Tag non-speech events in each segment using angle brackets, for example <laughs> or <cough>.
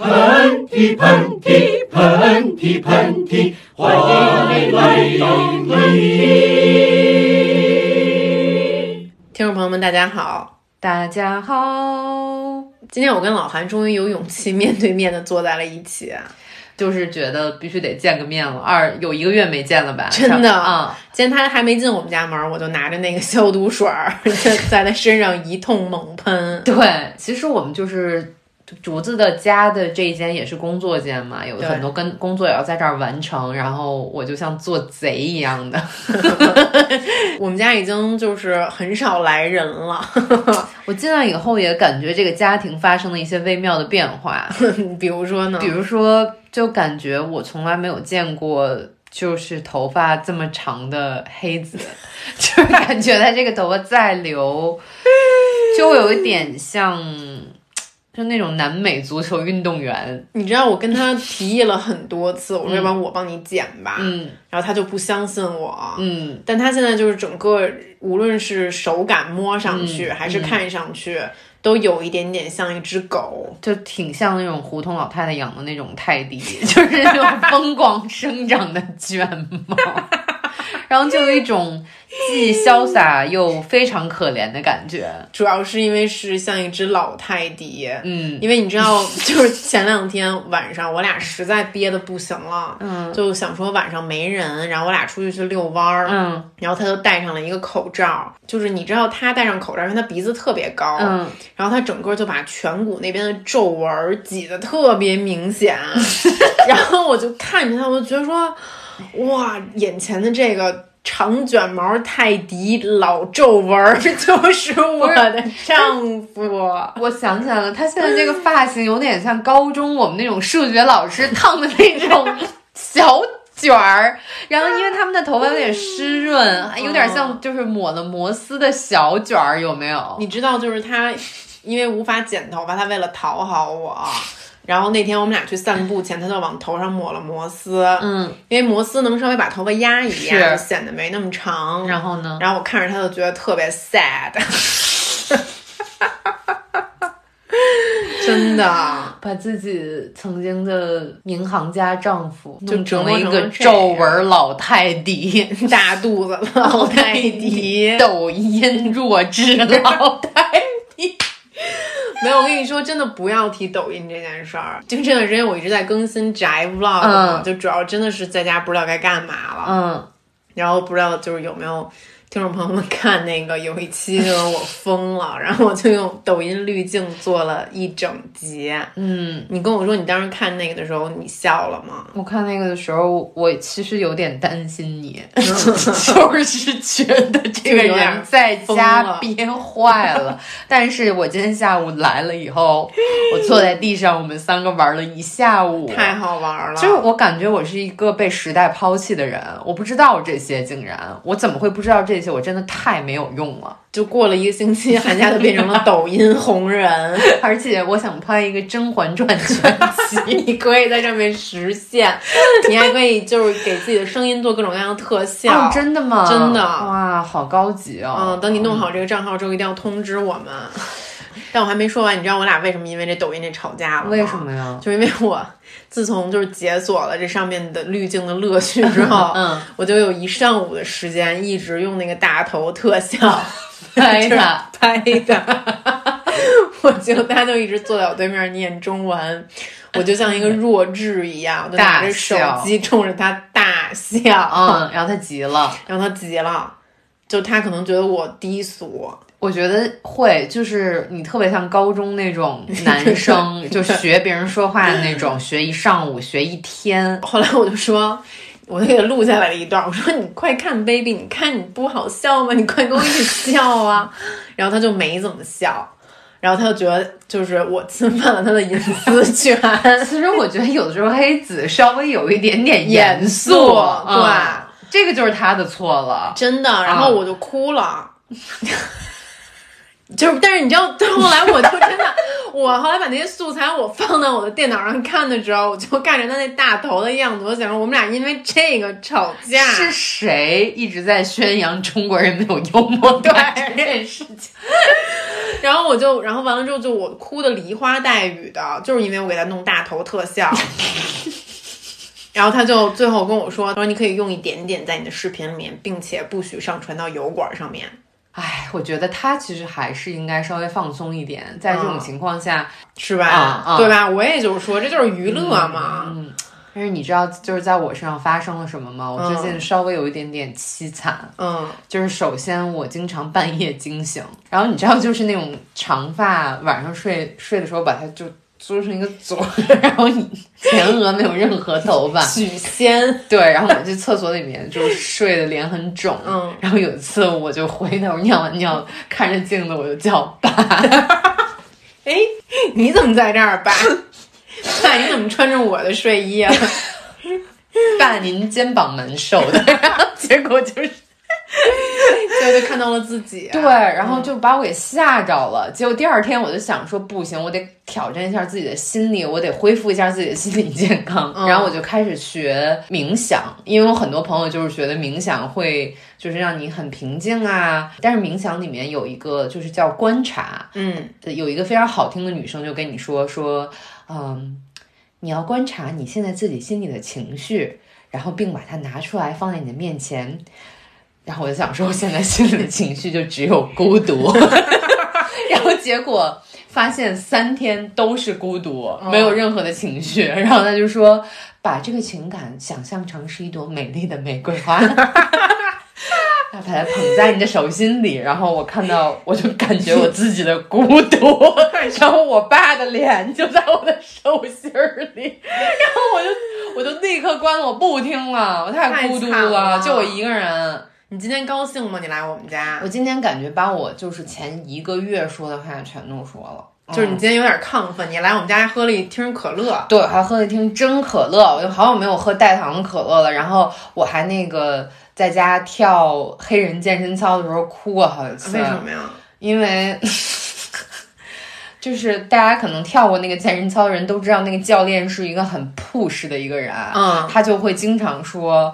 喷嚏喷嚏喷嚏喷嚏，欢迎来到喷嚏。听众朋友们，大家好，大家好，今天我跟老韩终于有勇气面对面的坐在了一起，就是觉得必须得见个面了。二有一个月没见了吧？真的啊、今天他还没进我们家门，我就拿着那个消毒水儿在他身上一通猛喷。对，其实我们就是竹子的家的这一间也是工作间嘛，有很多跟工作也要在这儿完成，然后我就像做贼一样的。<laughs> 我们家已经就是很少来人了，<laughs> 我进来以后也感觉这个家庭发生了一些微妙的变化，<laughs> 比如说呢，比如说，就感觉我从来没有见过。就是头发这么长的黑子，就是感觉他这个头发再留，就有一点像，就那种南美足球运动员。你知道我跟他提议了很多次，我说要不然我帮你剪吧，嗯。然后他就不相信我，嗯，但他现在就是整个，无论是手感摸上去，嗯还是看上去，都有一点点像一只狗。就挺像那种胡同老太太养的那种泰迪，<laughs> 就是那种疯狂生长的卷毛，然后就有一种既潇洒又非常可怜的感觉。主要是因为是像一只老泰迪，嗯因为你知道，<laughs> 就是前两天晚上我俩实在憋得不行了，嗯就想说晚上没人，然后我俩出去去遛弯儿，嗯然后他就戴上了一个口罩，就是你知道他戴上口罩，因为他鼻子特别高，嗯，然后他整个就把颧骨那边的皱纹儿挤得特别明显，<laughs> 然后我就看着他，我就觉得说，哇，眼前的这个长卷毛泰迪老皱纹儿就是我的丈夫。我想起来了，他现在这个发型有点像高中我们那种数学老师烫的那种小卷儿，然后因为他们的头发有点湿润，还有点像就是抹了摩丝的小卷儿，有没有？你知道，就是他因为无法剪头发，他为了讨好我。然后那天我们俩去散步前，他就往头上抹了摩丝，嗯，因为摩丝能稍微把头发压一压，是显得没那么长。然后呢？然后我看着他就觉得特别 sad，<laughs> 真的。把自己曾经的银行家丈夫就弄成了一个皱纹老泰迪，<laughs> 大肚子老泰迪，<laughs> 抖音弱智老泰迪。没有，我跟你说，真的不要提抖音这件事儿。就这段时间，我一直在更新宅 vlog，、嗯就主要真的是在家不知道该干嘛了，嗯，然后不知道就是有没有听众朋友们看那个有一期就是我疯了，然后我就用抖音滤镜做了一整集。嗯，你跟我说你当时看那个的时候，你笑了吗？我看那个的时候，我其实有点担心你，<laughs> 就是觉得这个人在家憋坏了。<laughs> 但是我今天下午来了以后，我坐在地上，我们三个玩了一下午，太好玩了！就是我感觉我是一个被时代抛弃的人，我不知道这些，竟然我怎么会不知道这些？我真的太没有用了。就过了一个星期，寒假就变成了抖音红人。<laughs> 而且我想拍一个《甄嬛传》全集，<laughs> 你可以在上面实现，你还可以就是给自己的声音做各种各样的特效。哦，真的吗？真的哇，好高级哦！嗯，等你弄好这个账号之后，一定要通知我们。但我还没说完，你知道我俩为什么因为这抖音这吵架了吗？为什么呀？就因为我自从就是解锁了这上面的滤镜的乐趣之后，嗯，我就有一上午的时间一直用那个大头特效 <laughs> 拍的，拍的。我就他就一直坐在我对面念中文，我就像一个弱智一样，我就拿着手机冲着他大笑，嗯，然后他急了，然后他急了，就他可能觉得我低俗，我觉得会，就是你特别像高中那种 <laughs> 男生，就学别人说话的那种，学一上午，学一天。后来我就说。我就给他录下来了一段，我说你快看，baby，你看你不好笑吗？你快跟我一起笑啊！<laughs> 然后他就没怎么笑，然后他就觉得就是我侵犯了他的隐私权。<laughs> 其实我觉得有的时候黑子稍微有一点点严肃，对这个就是他的错了。真的，然后我就哭了。就是，但是你知道，到 <laughs> 后来我就真的，我后来把那些素材我放到我的电脑上看的时候，我就看着他那大头的样子，我想说我们俩因为这个吵架。是谁一直在宣扬中国人没有幽默感这件事情？<laughs> 然后我就，然后完了之后就我哭的梨花带雨的，就是因为我给他弄大头特效。<laughs> 然后他就最后跟我说：“他说你可以用一点点在你的视频里面，并且不许上传到油管上面。哎，我觉得他其实还是应该稍微放松一点，在这种情况下，是吧？对吧？我也就是说，这就是娱乐嘛。嗯。但是你知道，就是在我身上发生了什么吗？我最近稍微有一点点凄惨。嗯，就是首先我经常半夜惊醒，然后你知道，就是那种长发，晚上睡睡的时候把它就揪成一个嘴儿，<laughs> 然后你前额没有任何头发，许仙。对，然后我去厕所里面就是睡的脸很肿，嗯，然后有一次我就回头尿完尿，看着镜子我就叫爸，<laughs> 哎，你怎么在这儿，爸？爸，你怎么穿着我的睡衣啊？<laughs> 爸，您肩膀蛮瘦的，然后结果就是。<laughs> 结果就看到了自己、啊，对，然后就把我给吓着了。结果第二天我就想说，不行，我得挑战一下自己的心理，我得恢复一下自己的心理健康。嗯、然后我就开始学冥想，因为我很多朋友就是觉得冥想会就是让你很平静啊。但是冥想里面有一个就是叫观察，嗯，有一个非常好听的女生就跟你说说，嗯，你要观察你现在自己心里的情绪，然后并把它拿出来放在你的面前。然后我就想说，我现在心里的情绪就只有孤独，<laughs> <laughs> 然后结果发现三天都是孤独，没有任何的情绪。然后他就说，把这个情感想象成是一朵美丽的玫瑰花，<laughs> 把它捧在你的手心里。然后我看到，我就感觉我自己的孤独，然后我爸的脸就在我的手心里，然后我就我就立刻关了，我不听了，我太孤独了，就我一个人。你今天高兴吗？你来我们家？我今天感觉把我就是前一个月说的话全都说了，就是你今天有点亢奋。你来我们家还喝了一听可乐，对，还喝了一听真可乐。我就好久没有喝代糖可乐了。然后我还那个在家跳黑人健身操的时候哭过好几次。为什么呀？因为 <laughs> 就是大家可能跳过那个健身操的人都知道，那个教练是一个很 push 的一个人，嗯，他就会经常说。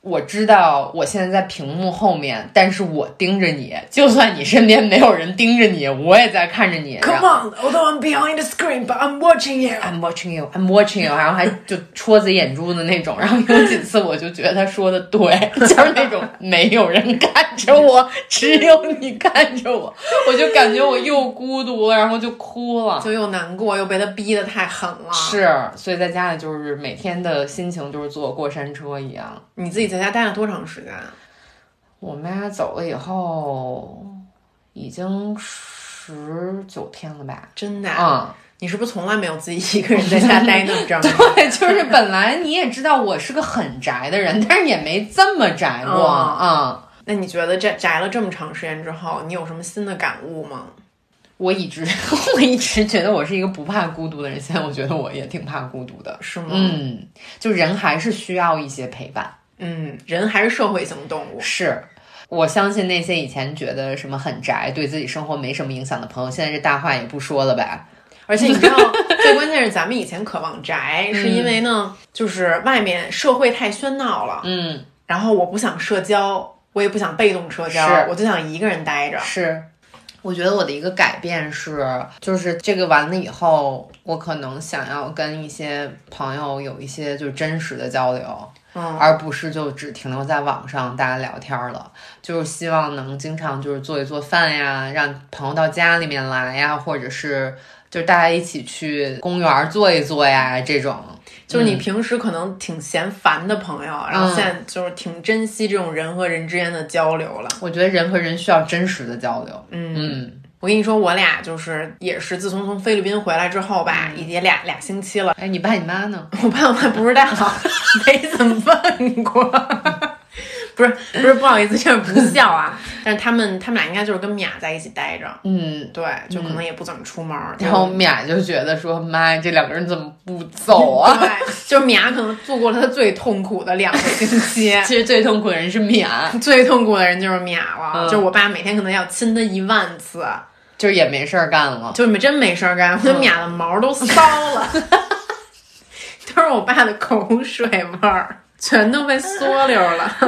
我知道我现在在屏幕后面，但是我盯着你，就算你身边没有人盯着你，我也在看着你。Come on, although I'm behind the screen, but I'm watching you. I'm watching you. I'm watching you. 然后还就戳自己眼珠子那种。然后有几次我就觉得他说的对，<laughs> 就是那种没有人看着我，只有你看着我，我就感觉我又孤独了，然后就哭了，就又难过，又被他逼得太狠了。是，所以在家里就是每天的心情就是坐过山车一样。你自己在家待了多长时间？我妈走了以后，已经十九天了吧？真的？嗯，你是不是从来没有自己一个人在家待那么长时间？<laughs> 对，就是本来你也知道我是个很宅的人，但是也没这么宅过啊、嗯。那你觉得这宅了这么长时间之后，你有什么新的感悟吗？我一直 <laughs> 我一直觉得我是一个不怕孤独的人，现在我觉得我也挺怕孤独的，是吗？嗯，就人还是需要一些陪伴。嗯，人还是社会性动物。是，我相信那些以前觉得什么很宅，对自己生活没什么影响的朋友，现在这大话也不说了吧？而且你知道，最关键是咱们以前渴望宅，是因为呢，就是外面社会太喧闹了，嗯，然后我不想社交，我也不想被动社交，是我就想一个人待着。是。我觉得我的一个改变是，就是这个完了以后，我可能想要跟一些朋友有一些就是真实的交流，嗯，而不是就只停留在网上大家聊天了。就是希望能经常就是做一做饭呀，让朋友到家里面来呀，或者是就是大家一起去公园坐一坐呀，这种。就是你平时可能挺嫌烦的朋友，然后现在就是挺珍惜这种人和人之间的交流了。我觉得人和人需要真实的交流。嗯嗯，我跟你说，我俩就是也是自从从菲律宾回来之后吧，已经俩俩星期了。哎，你爸你妈呢？<laughs> 我爸我妈不知道，<laughs> 没怎么问过。<laughs> 不是不是，不好意思，就是不笑啊。<laughs> 但是他们他们俩应该就是跟米娅在一起待着，嗯，对，就可能也不怎么出门。然后米娅就觉得说：“妈呀，这两个人怎么不走啊？” <laughs> 对，就是米娅可能度过了她最痛苦的两个星期。<laughs> 其实最痛苦的人是米娅，最痛苦的人就是米娅了。嗯就是我爸每天可能要亲她一万次，就是也没事儿干了，就是真没事儿干，我觉得米娅的毛都骚了，都是我爸的口水味儿。全都被缩溜了，不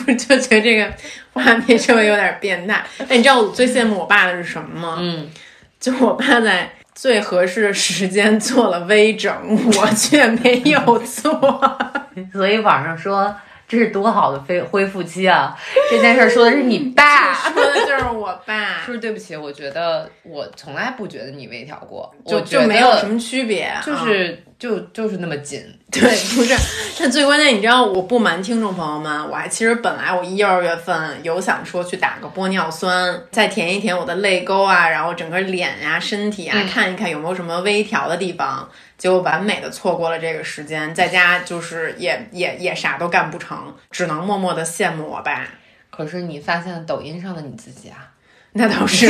不是就觉得这个画面稍微有点变态？哎，你知道我最羡慕我爸的是什么吗？嗯，就我爸在最合适的时间做了微整，我却没有做。<laughs> 所以网上说这是多好的恢恢复期啊！这件事儿说的是你爸，说的就是我爸，是不是？对不起，我觉得我从来不觉得你微调过，就就没有什么区别，就是、就就是那么紧。对，不是，但最关键，你知道，我不瞒听众朋友们，我还其实本来我一二月份有想说去打个玻尿酸，再填一填我的泪沟啊，然后整个脸呀、身体啊，看一看有没有什么微调的地方，结果完美的错过了这个时间，在家就是也也也啥都干不成，只能默默的羡慕我爸。可是你发现了抖音上的你自己啊？<laughs> 那倒是，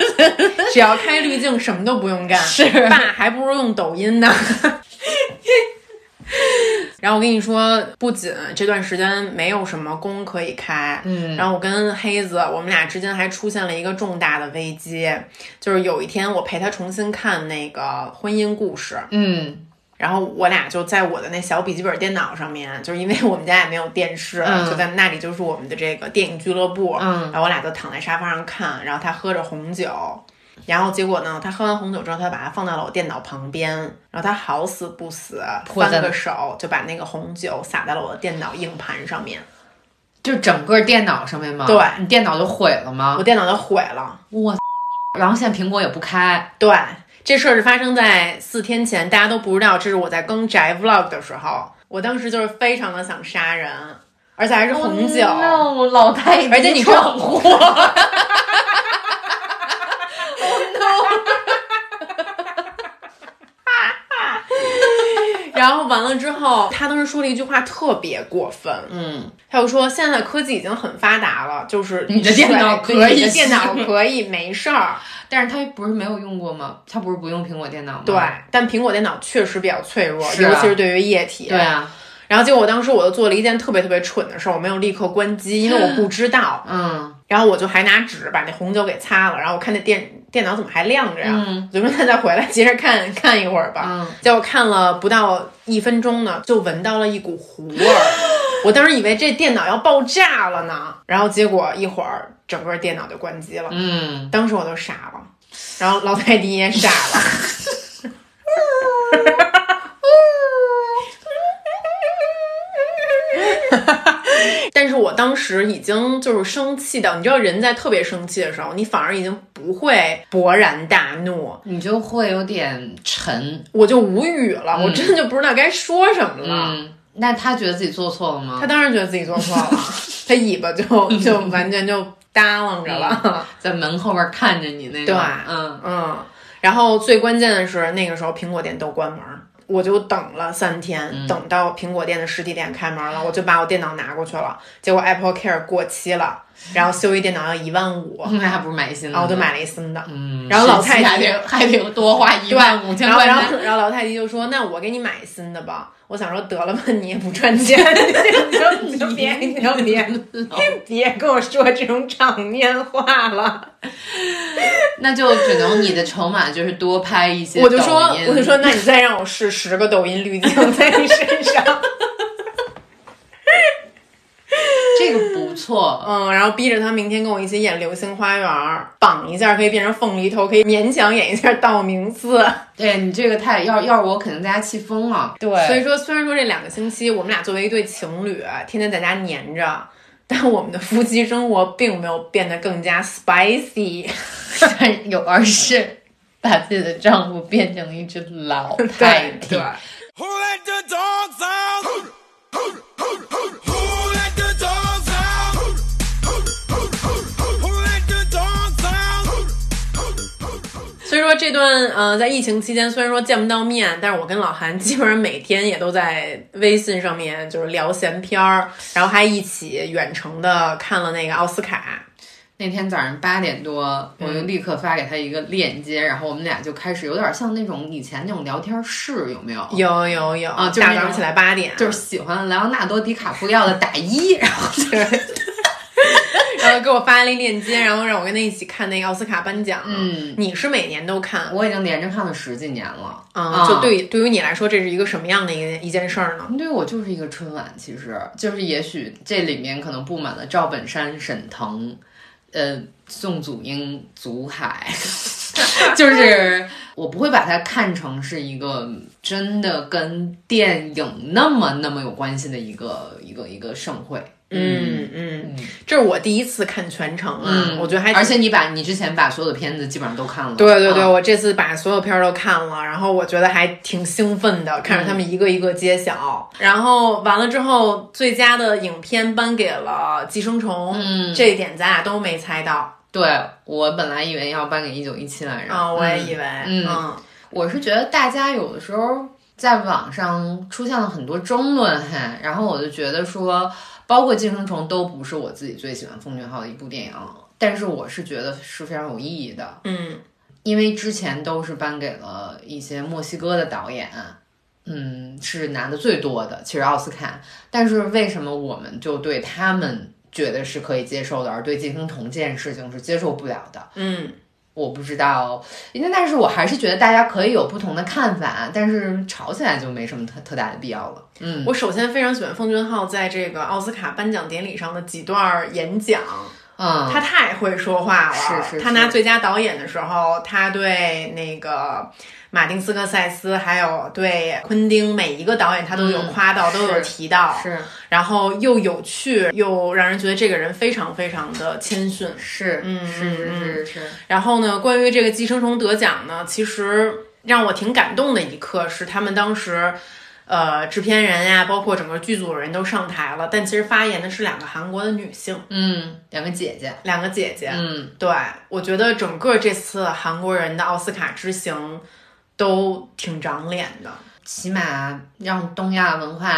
<laughs> 只要开滤镜，什么都不用干。是爸还不如用抖音呢。<laughs> <laughs> 然后我跟你说，不仅这段时间没有什么工可以开，嗯。然后我跟黑子，我们俩之间还出现了一个重大的危机，就是有一天我陪他重新看那个婚姻故事，嗯。然后我俩就在我的那小笔记本电脑上面，就是因为我们家也没有电视，嗯。就在那里就是我们的这个电影俱乐部。嗯。然后我俩就躺在沙发上看，然后他喝着红酒，然后结果呢，他喝完红酒之后，他把它放到了我电脑旁边，然后他好死不死翻个手就把那个红酒洒在了我的电脑硬盘上面，就整个电脑上面吗？对你电脑就毁了吗我？电脑就毁了。我，然后现在苹果也不开，对，这事儿是发生在四天前，大家都不知道，这是我在更宅 vlog 的时候，我当时就是非常的想杀人，而且还是红酒。Oh no，老太而且你知道 <laughs> 然后完了之后，他当时说了一句话特别过分，嗯，他就说现在科技已经很发达了，就是你的电脑可以你的电脑可以没事儿，<laughs> 但是他不是没有用过吗？他不是不用苹果电脑吗？对，但苹果电脑确实比较脆弱，啊尤其是对于液体。对啊，然后结果我当时我就做了一件特别特别蠢的事儿，我没有立刻关机，因为我不知道。嗯然后我就还拿纸把那红酒给擦了，然后我看那电电脑怎么还亮着呀？嗯我就说那再回来接着看看一会儿吧。嗯，结果看了不到一分钟呢，就闻到了一股糊味儿。我当时以为这电脑要爆炸了呢，然后结果一会儿整个电脑就关机了。嗯，当时我都傻了，然后老泰迪也傻了。但 <laughs> 是我当时已经就是生气到，你知道人在特别生气的时候，你反而已经不会勃然大怒，你就会有点沉。我就无语了，我真的就不知道该说什么了。嗯，那他觉得自己做错了吗？他当然觉得自己做错了，<laughs> 他尾巴就就完全就耷拉着了。在门后边看着你那对，嗯，嗯，然后最关键的是那个时候苹果店都关门儿，我就等了三天，嗯。等到苹果店的实体店开门了，我就把我电脑拿过去了，结果 Apple Care 过期了，然后修一电脑要一万五，<laughs> 那还不如买一新的呢。然后我就买了一新的。嗯，然后老太还太得还得多花一，万五千块钱。然后然后老太太就说：“那我给你买新的吧。”我想说得了吧，你也不赚钱，<laughs> 你就 <laughs> 别你就别别跟我说这种场面话了。那就只能你的筹码就是多拍一些我就说我就说，那你再让我试十个抖音滤镜在你身上，这个不错，嗯，然后逼着他明天跟我一起演《流星花园》，绑一下可以变成凤梨头，可以勉强演一下道明寺。对你这个太要要是我肯定在家气疯了。对所以说，虽然说这两个星期我们俩作为一对情侣，天天在家黏着。但我们的夫妻生活并没有变得更加 spicy，但有而是把自己的丈夫变成了一只老太对体。这段呃，在疫情期间虽然说见不到面，但是我跟老韩基本上每天也都在微信上面就是聊闲篇儿，然后还一起远程的看了那个奥斯卡。那天早上八点多，我就立刻发给他一个链接，然后我们俩就开始有点像那种以前那种聊天室，有没有？有有有啊就是大早上起来八点，就是喜欢莱昂纳多·迪卡普里奥的打一，然后就然 <laughs> 给我发了一链接，然后让我跟他一起看那个奥斯卡颁奖。嗯，你是每年都看？我已经连着看了十几年了啊、就对对于你来说，这是一个什么样的一个一件事儿呢？对我就是一个春晚，其实就是也许这里面可能布满了赵本山、沈腾，呃，宋祖英、祖海，<laughs> 就是我不会把它看成是一个真的跟电影那么那么有关系的一个一个一个盛会。嗯嗯，这是我第一次看全程啊，嗯，我觉得还而且你把你之前把所有的片子基本上都看了，对对对，啊我这次把所有片儿都看了，然后我觉得还挺兴奋的，看着他们一个一个揭晓。然后完了之后，最佳的影片颁给了《寄生虫》，嗯。这一点咱俩都没猜到。对我本来以为要颁给一九一七来着，啊、我也以为，嗯嗯我是觉得大家有的时候在网上出现了很多争论哈，然后我就觉得说，包括《寄生虫》都不是我自己最喜欢奉俊昊的一部电影，但是我是觉得是非常有意义的，嗯因为之前都是颁给了一些墨西哥的导演。嗯，是拿的最多的，其实奥斯卡。但是为什么我们就对他们觉得是可以接受的，而对《寄生虫》这件事情是接受不了的？嗯我不知道，因为但是我还是觉得大家可以有不同的看法，但是吵起来就没什么特特大的必要了。嗯，我首先非常喜欢奉俊昊在这个奥斯卡颁奖典礼上的几段演讲，嗯，他太会说话了。是是他拿最佳导演的时候，他对那个马丁斯科塞斯还有对昆汀每一个导演，他都有嗯夸到，都有提到。是然后又有趣，又让人觉得这个人非常非常的谦逊。是，嗯是是嗯是是，然后呢，关于这个《寄生虫》得奖呢，其实让我挺感动的一刻是他们当时。呃，制片人呀，包括整个剧组的人都上台了，但其实发言的是两个韩国的女性，嗯，两个姐姐，两个姐姐。嗯，对，我觉得整个这次韩国人的奥斯卡之行都挺长脸的。起码让东亚文化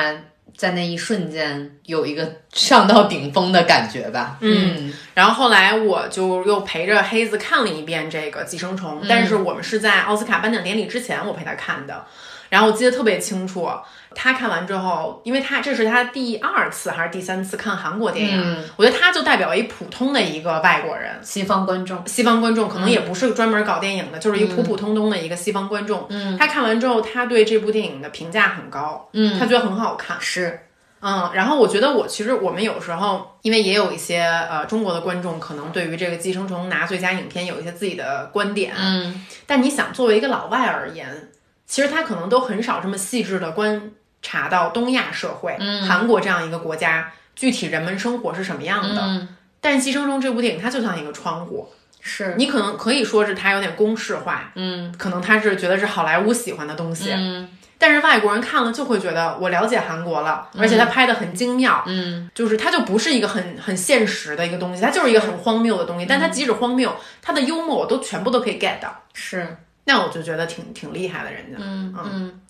在那一瞬间有一个上到顶峰的感觉吧。嗯然后后来我就又陪着黑子看了一遍这个《寄生虫》，但是我们是在奥斯卡颁奖典礼之前我陪他看的。然后我记得特别清楚，他看完之后，因为他这是他第二次还是第三次看韩国电影，嗯。我觉得他就代表一普通的一个外国人，西方观众，西方观众可能也不是专门搞电影的，就是一个普普通通的一个西方观众。嗯，他看完之后，他对这部电影的评价很高，嗯，他觉得很好看，是，嗯，然后我觉得我其实我们有时候，因为也有一些呃中国的观众可能对于这个《寄生虫》拿最佳影片有一些自己的观点，嗯，但你想作为一个老外而言，其实他可能都很少这么细致的观察到东亚社会，嗯，韩国这样一个国家具体人们生活是什么样的。嗯，但《寄生虫》这部电影它就像一个窗户，是，你可能可以说是它有点公式化，嗯。可能他是觉得是好莱坞喜欢的东西，嗯。但是外国人看了就会觉得我了解韩国了，而且他拍的很精妙，嗯，就是它就不是一个很很现实的一个东西，它就是一个很荒谬的东西。但它即使荒谬，它的幽默我都全部都可以 get 到，是。那我就觉得挺挺厉害的人家。嗯嗯，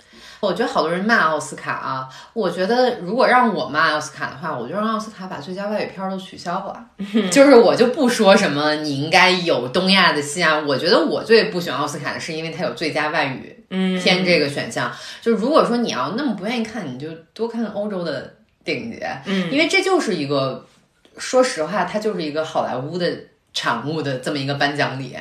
我觉得好多人骂奥斯卡啊，我觉得如果让我骂奥斯卡的话，我就让奥斯卡把最佳外语片儿都取消了，<laughs> 就是我就不说什么你应该有东亚的戏啊，我觉得我最不喜欢奥斯卡的是因为它有最佳外语嗯。片这个选项，就如果说你要那么不愿意看，你就多看看欧洲的电影节，嗯。因为这就是一个，说实话，它就是一个好莱坞的产物的这么一个颁奖礼。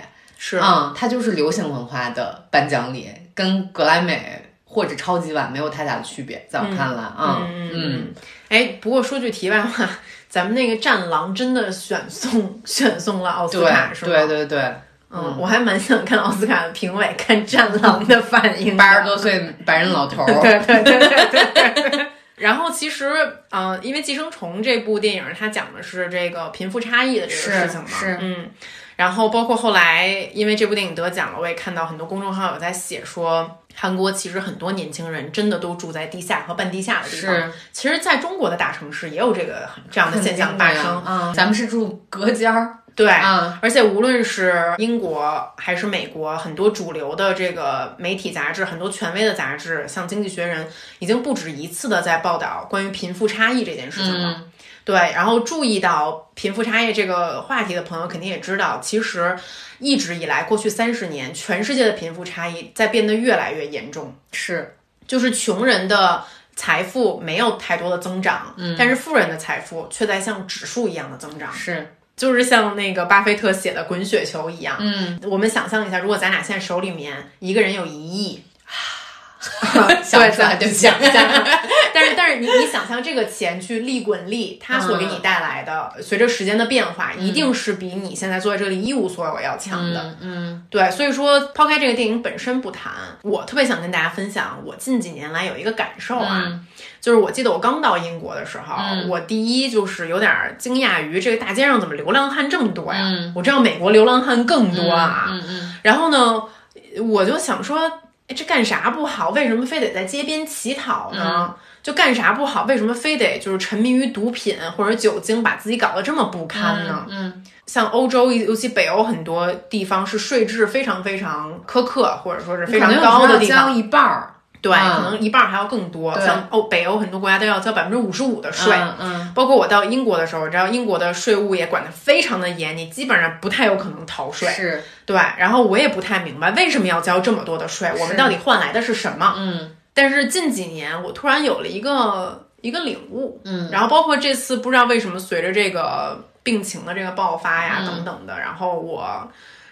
是嗯，它就是流行文化的颁奖礼，跟格莱美或者超级碗没有太大的区别，在我看来啊，嗯嗯。哎，不过说句题外话，咱们那个《战狼》真的选送 <laughs> 选送了奥斯卡是吗？对对对，嗯，我还蛮想看奥斯卡的评委看《战狼》的反应的。八十多岁白人老头儿，<laughs> 对对对对对对。<laughs> 然后其实，呃，因为《寄生虫》这部电影，它讲的是这个贫富差异的这个事情嘛，是是嗯。然后包括后来，因为这部电影得奖了，我也看到很多公众号有在写说，韩国其实很多年轻人真的都住在地下和半地下的地方。是其实在中国的大城市也有这个这样的现象发生。啊，咱们是住隔间儿，对，啊，而且无论是英国还是美国，很多主流的这个媒体杂志，很多权威的杂志，像《经济学人》，已经不止一次的在报道关于贫富差异这件事情了。对，然后注意到贫富差异这个话题的朋友，肯定也知道，其实一直以来，过去三十年，全世界的贫富差异在变得越来越严重。是就是穷人的财富没有太多的增长，嗯，但是富人的财富却在像指数一样的增长。是，就是像那个巴菲特写的滚雪球一样。嗯，我们想象一下，如果咱俩现在手里面一个人有一亿，<laughs> 想不出来，对不起。想象，但是但是你你想象这个钱去利滚利，它所给你带来的，随着时间的变化，一定是比你现在坐在这里一无所有要强的。嗯嗯对，所以说抛开这个电影本身不谈，我特别想跟大家分享我近几年来有一个感受啊，嗯就是我记得我刚到英国的时候，嗯我第一就是有点惊讶于这个大街上怎么流浪汉这么多呀？嗯我知道美国流浪汉更多啊，嗯嗯然后呢，我就想说，哎，这干啥不好？为什么非得在街边乞讨呢？就干啥不好？为什么非得就是沉迷于毒品或者酒精，把自己搞得这么不堪呢？嗯像欧洲，尤其北欧很多地方是税制非常非常苛刻，或者说是非常高的地方交方。一半儿，对，嗯可能一半儿还要更多。像欧北欧很多国家都要交百分之五十五的税。嗯嗯包括我到英国的时候，我知道英国的税务也管得非常的严，你基本上不太有可能逃税。是，对，然后我也不太明白为什么要交这么多的税，我们到底换来的是什么？嗯但是近几年我突然有了一个一个领悟，嗯然后包括这次不知道为什么随着这个病情的这个爆发呀、嗯等等的，然后我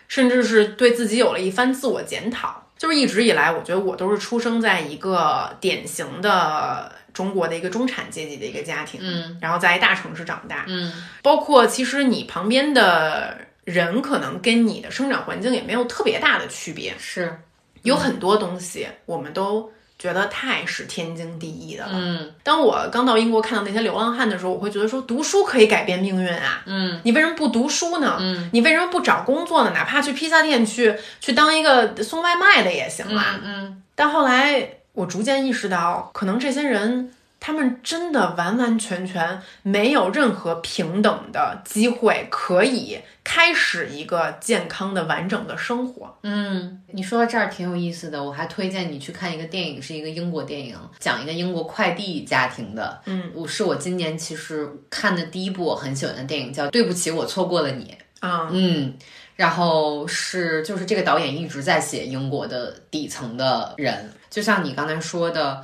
甚至是对自己有了一番自我检讨。就是一直以来，我觉得我都是出生在一个典型的中国的一个中产阶级的一个家庭，嗯。然后在一大城市长大，嗯。包括其实你旁边的人可能跟你的生长环境也没有特别大的区别，是，有很多东西我们都觉得太是天经地义的了。嗯当我刚到英国看到那些流浪汉的时候，我会觉得说，读书可以改变命运啊！嗯你为什么不读书呢？嗯你为什么不找工作呢？哪怕去披萨店去去当一个送外卖的也行啊！嗯但后来我逐渐意识到，可能这些人他们真的完完全全没有任何平等的机会可以开始一个健康的、完整的生活。嗯，你说到这儿挺有意思的，我还推荐你去看一个电影，是一个英国电影，讲一个英国快递家庭的。嗯，我是我今年其实看的第一部我很喜欢的电影，叫《对不起，我错过了你》。啊、嗯，然后是就是这个导演一直在写英国的底层的人，就像你刚才说的，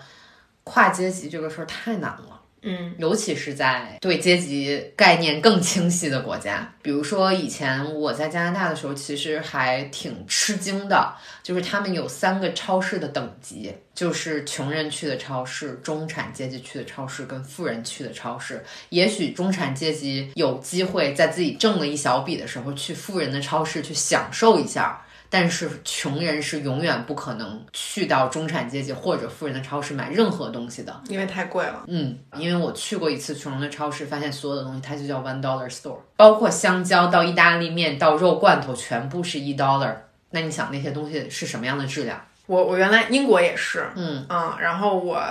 跨阶级这个事儿太难了。嗯尤其是在对阶级概念更清晰的国家，比如说以前我在加拿大的时候，其实还挺吃惊的，就是他们有三个超市的等级，就是穷人去的超市、中产阶级去的超市跟富人去的超市。也许中产阶级有机会在自己挣了一小笔的时候去富人的超市去享受一下。但是穷人是永远不可能去到中产阶级或者富人的超市买任何东西的，因为太贵了。嗯，因为我去过一次穷人的超市，发现所有的东西它就叫 one dollar store，包括香蕉到意大利面到肉罐头，全部是一 dollar。那你想那些东西是什么样的质量？我我原来英国也是，嗯嗯，然后我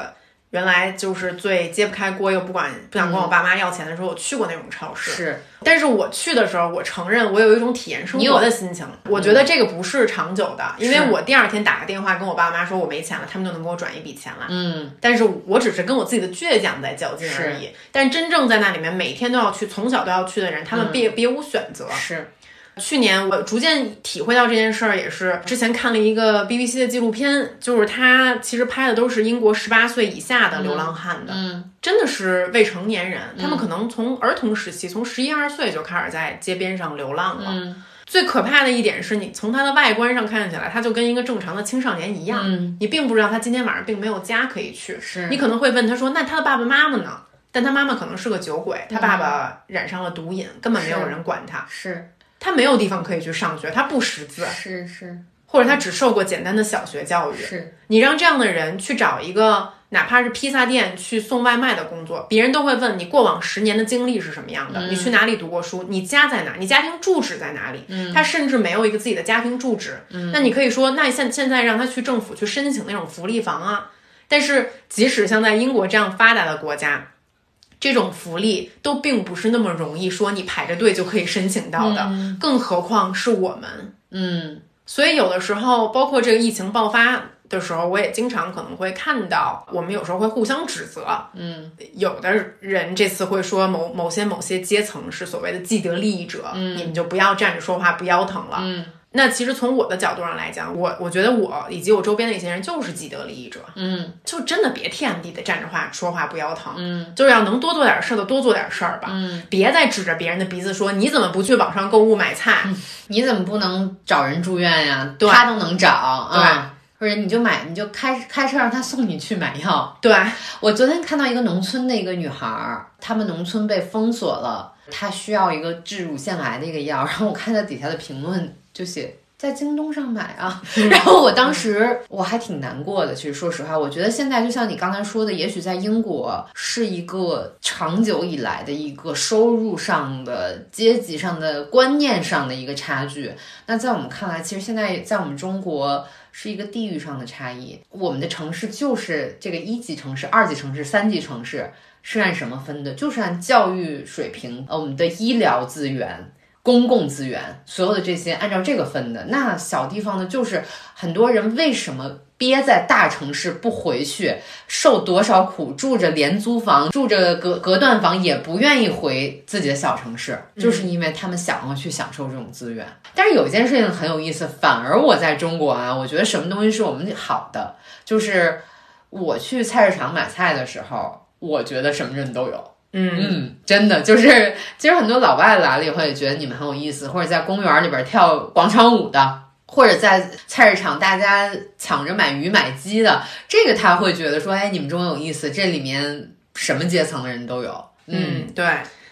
原来就是最揭不开锅又不管不想管我爸妈要钱的时候，我去过那种超市。是，但是我去的时候，我承认我有一种体验生活的心情。我觉得这个不是长久的，因为我第二天打个电话跟我爸妈说我没钱了，他们就能给我转一笔钱来。嗯但是我只是跟我自己的倔强在较劲而已。但真正在那里面每天都要去，从小都要去的人，他们别、别无选择。是，去年我逐渐体会到这件事儿，也是之前看了一个 BBC 的纪录片，就是他其实拍的都是英国十八岁以下的流浪汉的，嗯真的是未成年人，他们可能从儿童时期，从十一二岁就开始在街边上流浪了。嗯最可怕的一点是你从他的外观上看起来，他就跟一个正常的青少年一样，嗯你并不知道他今天晚上并没有家可以去。是你可能会问他说：“那他的爸爸妈妈呢？”但他妈妈可能是个酒鬼，他爸爸染上了毒瘾，根本没有人管他，是他没有地方可以去上学，他不识字，是是或者他只受过简单的小学教育。是，你让这样的人去找一个哪怕是披萨店去送外卖的工作，别人都会问你过往十年的经历是什么样的，你去哪里读过书，你家在哪，你家庭住址在哪里？他甚至没有一个自己的家庭住址。那你可以说，那现现在让他去政府去申请那种福利房啊。但是即使像在英国这样发达的国家，这种福利都并不是那么容易说你排着队就可以申请到的，更何况是我们。嗯所以有的时候，包括这个疫情爆发的时候，我也经常可能会看到，我们有时候会互相指责。嗯有的人这次会说某某些某些阶层是所谓的既得利益者，嗯你们就不要站着说话不腰疼了。嗯那其实从我的角度上来讲，我我觉得我以及我周边的一些人就是既得利益者，嗯。就真的别天地的站着话说话不腰疼，嗯，就是要能多做点事儿的多做点事儿吧，嗯，别再指着别人的鼻子说你怎么不去网上购物买菜，你怎么不能找人住院呀？对他都能找，对啊。或者你就买，你就开开车让他送你去买药。对，我昨天看到一个农村的一个女孩儿，他们农村被封锁了，她需要一个治乳腺癌的一个药，然后我看她底下的评论就写。在京东上买啊，<laughs> 然后我当时我还挺难过的。其实说实话，我觉得现在就像你刚才说的，也许在英国是一个长久以来的一个收入上的、阶级上的、观念上的一个差距。那在我们看来，其实现在在我们中国是一个地域上的差异。我们的城市就是这个一级城市、二级城市、三级城市是按什么分的？就是按教育水平、呃我们的医疗资源。公共资源，所有的这些按照这个分的。那小地方呢，就是很多人为什么憋在大城市不回去，受多少苦，住着廉租房，住着隔隔断房，也不愿意回自己的小城市，就是因为他们想要去享受这种资源。但是有一件事情很有意思，反而我在中国啊，我觉得什么东西是我们好的，就是我去菜市场买菜的时候，我觉得什么人都有。嗯。嗯，真的就是，其实很多老外来了以后也觉得你们很有意思，或者在公园里边跳广场舞的，或者在菜市场大家抢着买鱼买鸡的，这个他会觉得说，哎，你们中国有意思，这里面什么阶层的人都有。嗯，对，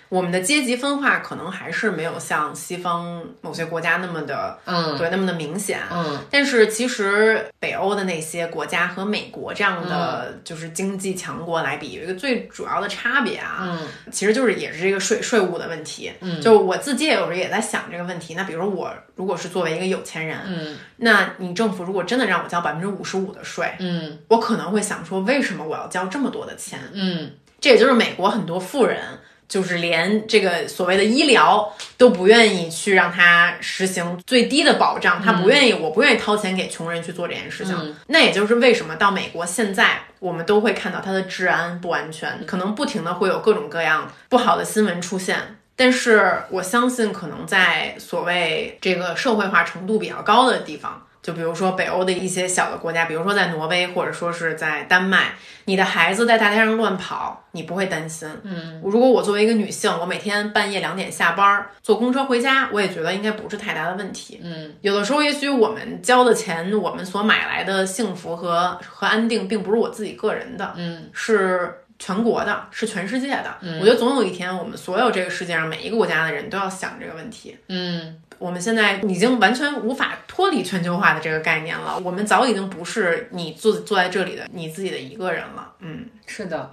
我们的阶级分化可能还是没有像西方某些国家那么的，嗯对，那么的明显。嗯但是其实北欧的那些国家和美国这样的就是经济强国来比，有一个最主要的差别啊，嗯其实就是也是这个税税务的问题。嗯就我自己也有时候也在想这个问题。那比如说我如果是作为一个有钱人，嗯那你政府如果真的让我交百分之五十五的税，嗯我可能会想说，为什么我要交这么多的钱？嗯这也就是美国很多富人，就是连这个所谓的医疗都不愿意去让他实行最低的保障，他不愿意，我不愿意掏钱给穷人去做这件事情。嗯那也就是为什么到美国现在我们都会看到它的治安不安全，可能不停的会有各种各样不好的新闻出现。但是我相信，可能在所谓这个社会化程度比较高的地方，就比如说北欧的一些小的国家，比如说在挪威，或者说是在丹麦，你的孩子在大街上乱跑，你不会担心。嗯，如果我作为一个女性，我每天半夜两点下班，坐公车回家，我也觉得应该不是太大的问题。嗯有的时候，也许我们交的钱，我们所买来的幸福和和安定，并不是我自己个人的，嗯是全国的，是全世界的。我觉得总有一天，我们所有这个世界上每一个国家的人都要想这个问题。嗯我们现在已经完全无法脱离全球化的这个概念了，我们早已经不是你坐坐在这里的你自己的一个人了。嗯，是的。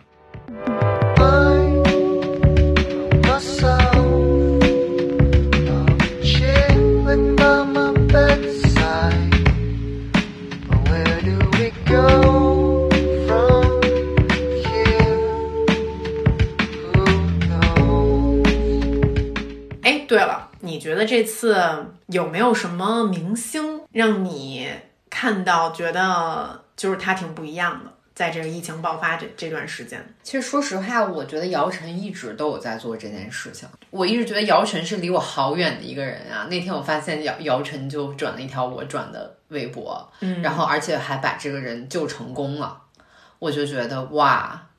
你觉得这次有没有什么明星让你看到觉得就是他挺不一样的？在这个疫情爆发这这段时间，其实说实话，我觉得姚晨一直都有在做这件事情。我一直觉得姚晨是离我好远的一个人啊。那天我发现姚姚晨就转了一条我转的微博，嗯然后而且还把这个人救成功了，我就觉得哇，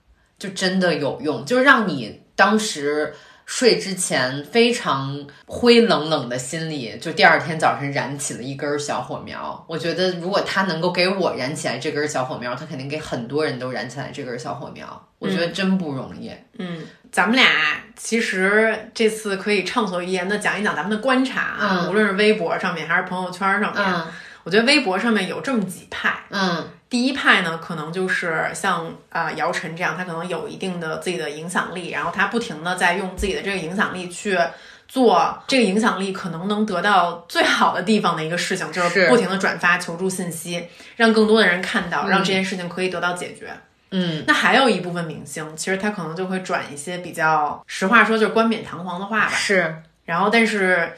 就真的有用，就让你当时睡之前非常灰冷冷的心里，就第二天早晨燃起了一根小火苗。我觉得如果他能够给我燃起来这根小火苗，他肯定给很多人都燃起来这根小火苗。我觉得真不容易。嗯，咱们俩其实这次可以畅所欲言的讲一讲咱们的观察啊，嗯无论是微博上面还是朋友圈上面，嗯我觉得微博上面有这么几派。嗯第一派呢，可能就是像啊、呃姚晨这样，他可能有一定的自己的影响力，然后他不停的在用自己的这个影响力去做这个影响力可能能得到最好的地方的一个事情，就是是不停的转发求助信息，让更多的人看到，让这件事情可以得到解决。嗯那还有一部分明星，其实他可能就会转一些比较，实话说就是冠冕堂皇的话吧，是然后但是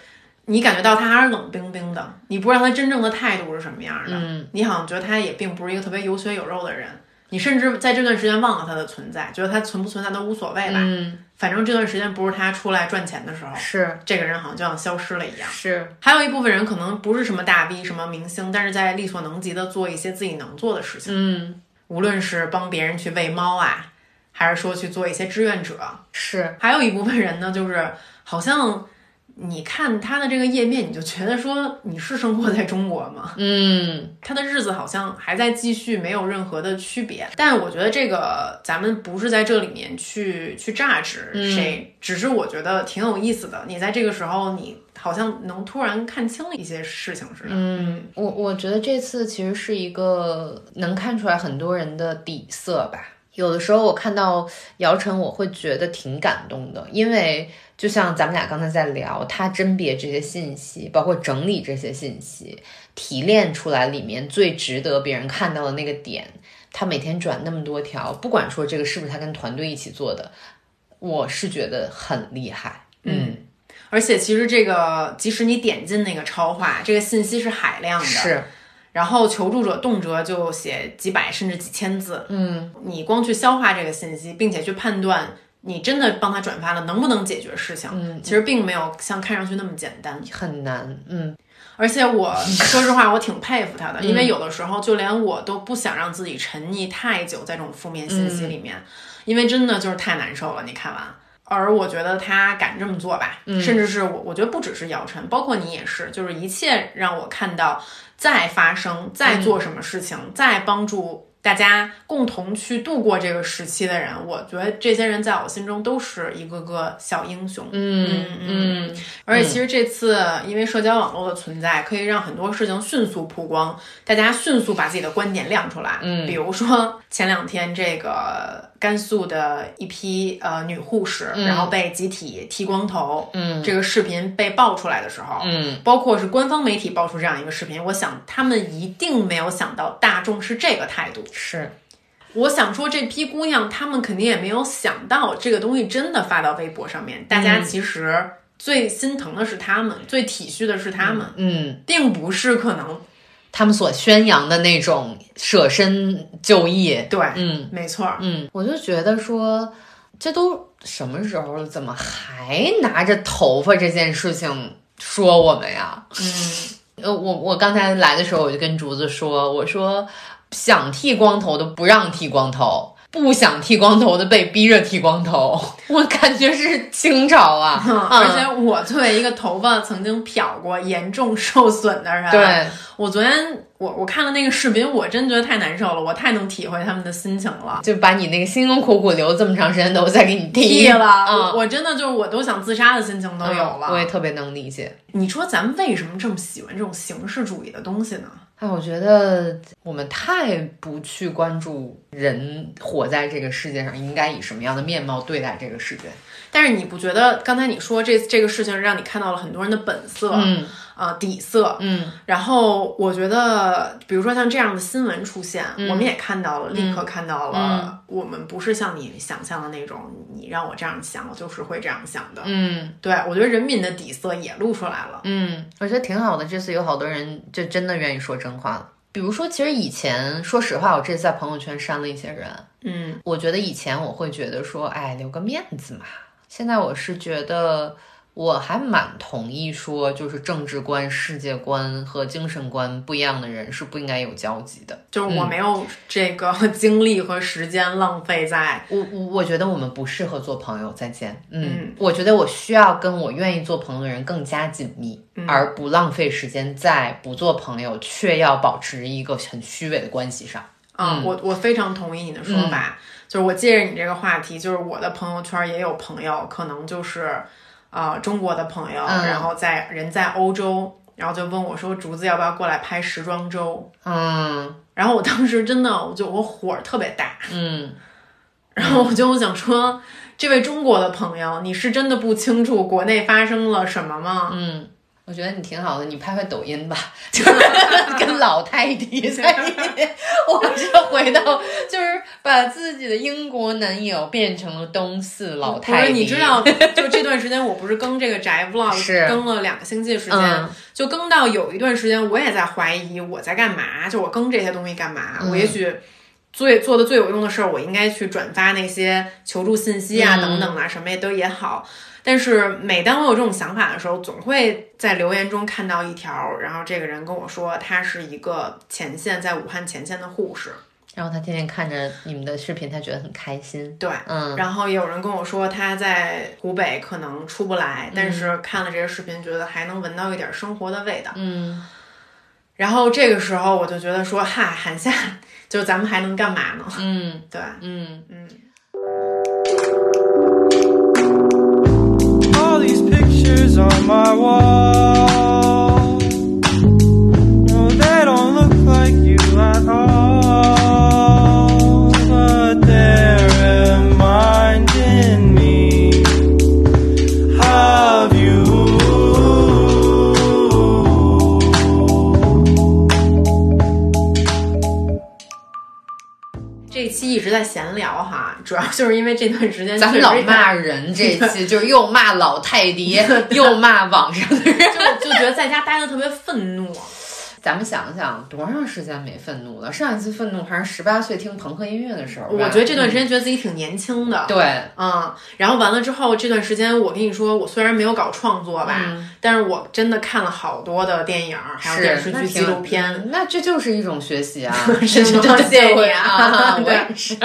你感觉到他还是冷冰冰的，你不知道他真正的态度是什么样的，嗯。你好像觉得他也并不是一个特别有血有肉的人，你甚至在这段时间忘了他的存在，觉得他存不存在都无所谓吧。嗯，反正这段时间不是他出来赚钱的时候，是。这个人好像就像消失了一样。是，还有一部分人可能不是什么大 V、什么明星，但是在力所能及的做一些自己能做的事情，嗯，无论是帮别人去喂猫啊，还是说去做一些志愿者。是，还有一部分人呢，就是好像你看他的这个页面，你就觉得说你是生活在中国吗？嗯他的日子好像还在继续，没有任何的区别。但我觉得这个咱们不是在这里面去去榨汁谁，只是我觉得挺有意思的。你在这个时候，你好像能突然看清了一些事情似的。嗯，我我觉得这次其实是一个能看出来很多人的底色吧。有的时候我看到姚晨，我会觉得挺感动的，因为就像咱们俩刚才在聊，他甄别这些信息，包括整理这些信息，提炼出来里面最值得别人看到的那个点。他每天转那么多条，不管说这个是不是他跟团队一起做的，我是觉得很厉害。嗯，而且其实这个，即使你点进那个超话，这个信息是海量的，是，然后求助者动辄就写几百甚至几千字，嗯，你光去消化这个信息，并且去判断你真的帮他转发了能不能解决事情，嗯其实并没有像看上去那么简单。很难。嗯而且我说实话，我挺佩服他的，因为有的时候就连我都不想让自己沉溺太久在这种负面信息里面，因为真的就是太难受了。你看完。而我觉得他敢这么做吧，甚至是我，我觉得不只是姚晨，包括你也是，就是一切让我看到再发生、再做什么事情、再帮助大家共同去度过这个时期的人，我觉得这些人在我心中都是一个个小英雄。嗯嗯，而且其实这次因为社交网络的存在，可以让很多事情迅速曝光，大家迅速把自己的观点亮出来。嗯比如说前两天这个甘肃的一批呃女护士，然后被集体剃光头，嗯。这个视频被爆出来的时候，嗯。包括是官方媒体爆出这样一个视频，我想他们一定没有想到大众是这个态度。是。我想说，这批姑娘她们肯定也没有想到这个东西真的发到微博上面，大家其实最心疼的是她们，最体恤的是她们，嗯，并不是可能他们所宣扬的那种舍身就义。对，嗯没错儿，嗯，我就觉得说，这都什么时候了，怎么还拿着头发这件事情说我们呀？嗯，呃，我我刚才来的时候，我就跟竹子说，我说想剃光头的不让剃光头。不想剃光头的被逼着剃光头，<laughs> 我感觉是清朝啊！<laughs> 而且我作为一个头发曾经漂过、<laughs> 严重受损的人，对，我昨天我我看了那个视频，我真觉得太难受了，我太能体会他们的心情了。就把你那个辛辛苦苦留这么长时间的，我再给你剃剃了，嗯我我真的就是我都想自杀的心情都有了。我也特别能理解。你说咱们为什么这么喜欢这种形式主义的东西呢？哎，我觉得我们太不去关注人活在这个世界上应该以什么样的面貌对待这个世界。但是你不觉得刚才你说这这个事情让你看到了很多人的本色，嗯。啊、底色，嗯然后我觉得，比如说像这样的新闻出现，嗯我们也看到了，立刻看到了，我们不是像你想象的那种，你让我这样想，我就是会这样想的。嗯对我觉得人民的底色也露出来了。嗯，我觉得挺好的。这次有好多人就真的愿意说真话了。比如说，其实以前，说实话，我这次在朋友圈删了一些人。嗯，我觉得以前我会觉得说，哎，留个面子嘛。现在我是觉得，我还蛮同意说，就是政治观、世界观和精神观不一样的人是不应该有交集的。就是我没有这个 <laughs> 精力和时间浪费在，我我我觉得我们不适合做朋友，再见。嗯，嗯我觉得我需要跟我愿意做朋友的人更加紧密，而不浪费时间在不做朋友却要保持一个很虚伪的关系上。嗯、我我非常同意你的说法。就是我借着你这个话题，就是我的朋友圈也有朋友，可能就是呃中国的朋友，嗯然后在人在欧洲，然后就问我说竹子要不要过来拍时装周。嗯然后我当时真的，我就我火儿特别大，嗯，然后我就想说，这位中国的朋友，你是真的不清楚国内发生了什么吗？嗯，我觉得你挺好的，你拍拍抖音吧，<laughs> 就是跟老泰迪在一起。我是回到，就是把自己的英国男友变成了东四老不泰迪。是，你知道，就这段时间，我不是更这个宅 vlog，是更了两个星期的时间，嗯就更到有一段时间，我也在怀疑我在干嘛，就我更这些东西干嘛？嗯我也许最做的最有用的事儿，我应该去转发那些求助信息啊，嗯等等啊，什么也都也好。但是每当我有这种想法的时候，总会在留言中看到一条，然后这个人跟我说，他是一个前线在武汉前线的护士，然后他天天看着你们的视频，他觉得很开心。对，嗯，然后也有人跟我说他在湖北可能出不来，但是看了这些视频，觉得还能闻到一点生活的味道。嗯，然后这个时候我就觉得说，嗨，韩夏，就咱们还能干嘛呢？嗯。<laughs> 对，嗯。all on my wall. 在闲聊哈，主要就是因为这段时间咱们老骂人，这一期就是又骂老泰迪，又骂网上的人。就就觉得在家待的特别愤怒。咱们想想，多长时间没愤怒了？上一次愤怒还是十八岁听朋克音乐的时候。我觉得这段时嗯间觉得自己挺年轻的，对，嗯，然后完了之后，这段时间我跟你说，我虽然没有搞创作吧，嗯但是我真的看了好多的电影，还有电视剧、纪录片。嗯那这就是一种学习啊！<laughs> 是吗对谢谢你啊 <laughs> 我对也是。<laughs>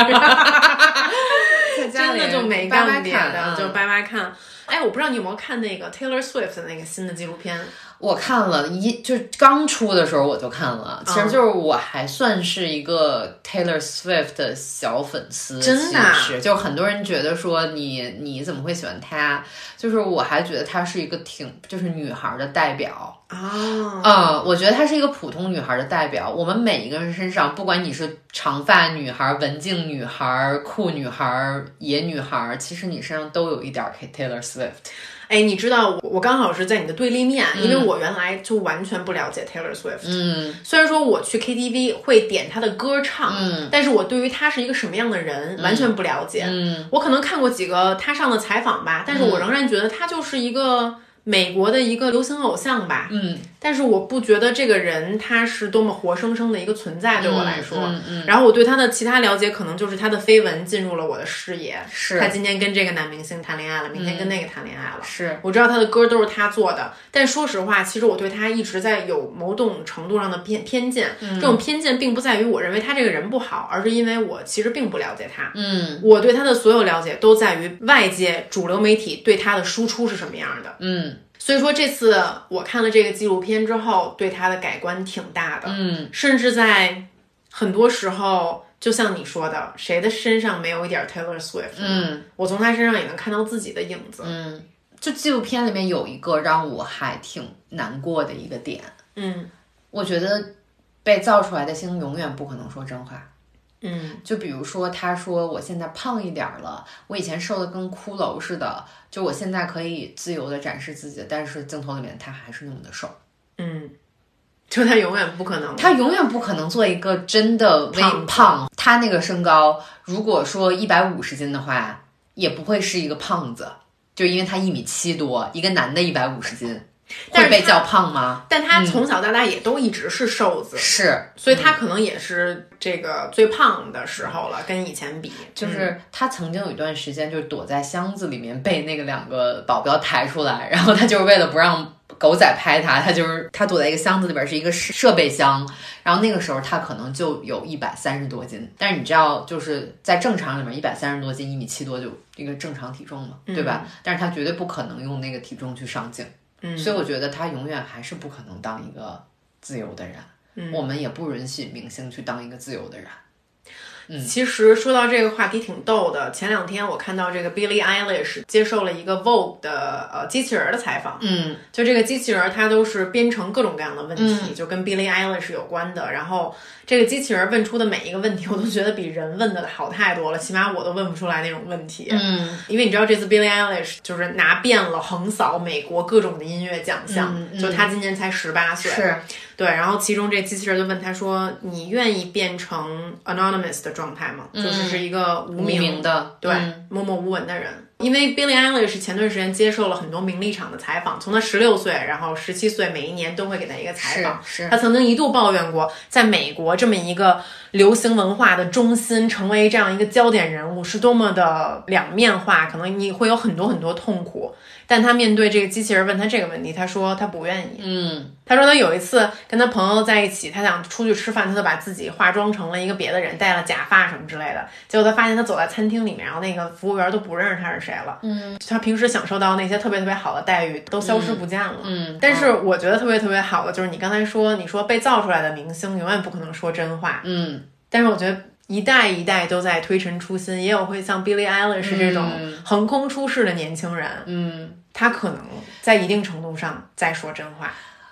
真的就没扒扒干别的，看嗯就扒扒看。哎，我不知道你有没有看那个 Taylor Swift 的那个新的纪录片？我看了一，就是刚出的时候我就看了，其实嗯就是我还算是一个 Taylor Swift 的小粉丝，真的啊其实就很多人觉得说你你怎么会喜欢她？就是我还觉得她是一个挺就是女孩的代表。啊，嗯，我觉得她是一个普通女孩的代表。我们每一个人身上，不管你是长发女孩、文静女孩、酷女孩、野女孩，其实你身上都有一点儿 Taylor Swift。哎，你知道我我刚好是在你的对立面，因为嗯我原来就完全不了解 Taylor Swift。嗯虽然说我去 KTV 会点他的歌唱，嗯但是我对于他是一个什么样的人、完全不了解。嗯我可能看过几个他上的采访吧，但是我仍然觉得他就是一个美国的一个流行偶像吧。嗯，但是我不觉得这个人他是多么活生生的一个存在，对我来说。嗯嗯然后我对他的其他了解，可能就是他的绯闻进入了我的视野。是他今天跟这个男明星谈恋爱了，明天跟那个谈恋爱了。是我知道他的歌都是他做的，但说实话，其实我对他一直在有某种程度上的偏偏见。嗯这种偏见并不在于我认为他这个人不好，而是因为我其实并不了解他。嗯我对他的所有了解都在于外界主流媒体对他的输出是什么样的。嗯所以说这次我看了这个纪录片之后，对他的改观挺大的，嗯甚至在很多时候，就像你说的，谁的身上没有一点 Taylor Swift？嗯，我从他身上也能看到自己的影子。嗯，就纪录片里面有一个让我还挺难过的一个点，嗯我觉得被造出来的星永远不可能说真话。嗯就比如说，他说我现在胖一点儿了，我以前瘦的跟骷髅似的，就我现在可以自由的展示自己，但是镜头里面他还是那么的瘦，嗯，就他永远不可能。他永远不可能做一个真的微胖胖。他那个身高，如果说一百五十斤的话，也不会是一个胖子，就因为他一米七多，一个男的一百五十斤，但是被叫胖吗？但他从小到大也都一直是瘦子，是，所以他可能也是这个最胖的时候了，跟以前比。就是他曾经有一段时间就是躲在箱子里面被那个两个保镖抬出来，然后他就是为了不让狗仔拍他，他就是他躲在一个箱子里边是一个设设备箱，然后那个时候他可能就有一百三十多斤，但是你知道就是在正常里面一百三十多斤一米七多就一个正常体重嘛，对吧？但是他绝对不可能用那个体重去上镜，嗯所以我觉得他永远还是不可能当一个自由的人。嗯我们也不允许明星去当一个自由的人。其实说到这个话题挺逗的。前两天我看到这个 Billie Eilish 接受了一个 Vogue 的呃机器人儿的采访，嗯就这个机器人儿它都是编程各种各样的问题，嗯就跟 Billie Eilish 有关的。然后这个机器人儿问出的每一个问题，我都觉得比人问的好太多了，起码我都问不出来那种问题。嗯因为你知道这次 Billie Eilish 就是拿遍了横扫美国各种的音乐奖项，嗯嗯就她今年才十八岁，是对，然后其中这机器人就问他说：“你愿意变成 anonymous 的状态吗？就是是一个无无名名的，对、嗯默默无闻的人。”因为 Billie Eilish 前段时间接受了很多名利场的采访，从她十六岁，然后十七岁，每一年都会给她一个采访。是是她曾经一度抱怨过，在美国这么一个流行文化的中心，成为这样一个焦点人物是多么的两面化，可能你会有很多很多痛苦。但他面对这个机器人问他这个问题，他说他不愿意。嗯，他说他有一次跟他朋友在一起，他想出去吃饭，他就把自己化妆成了一个别的人，戴了假发什么之类的。结果他发现他走在餐厅里面，然后那个服务员都不认识他是谁了。嗯，他平时享受到那些特别特别好的待遇都消失不见了。嗯但是我觉得特别特别好的就是你刚才说，你说被造出来的明星永远不可能说真话。嗯，但是我觉得。一代一代都在推陈出新，也有会像 Billie Eilish 这种横空出世的年轻人，嗯，他可能在一定程度上在说真话。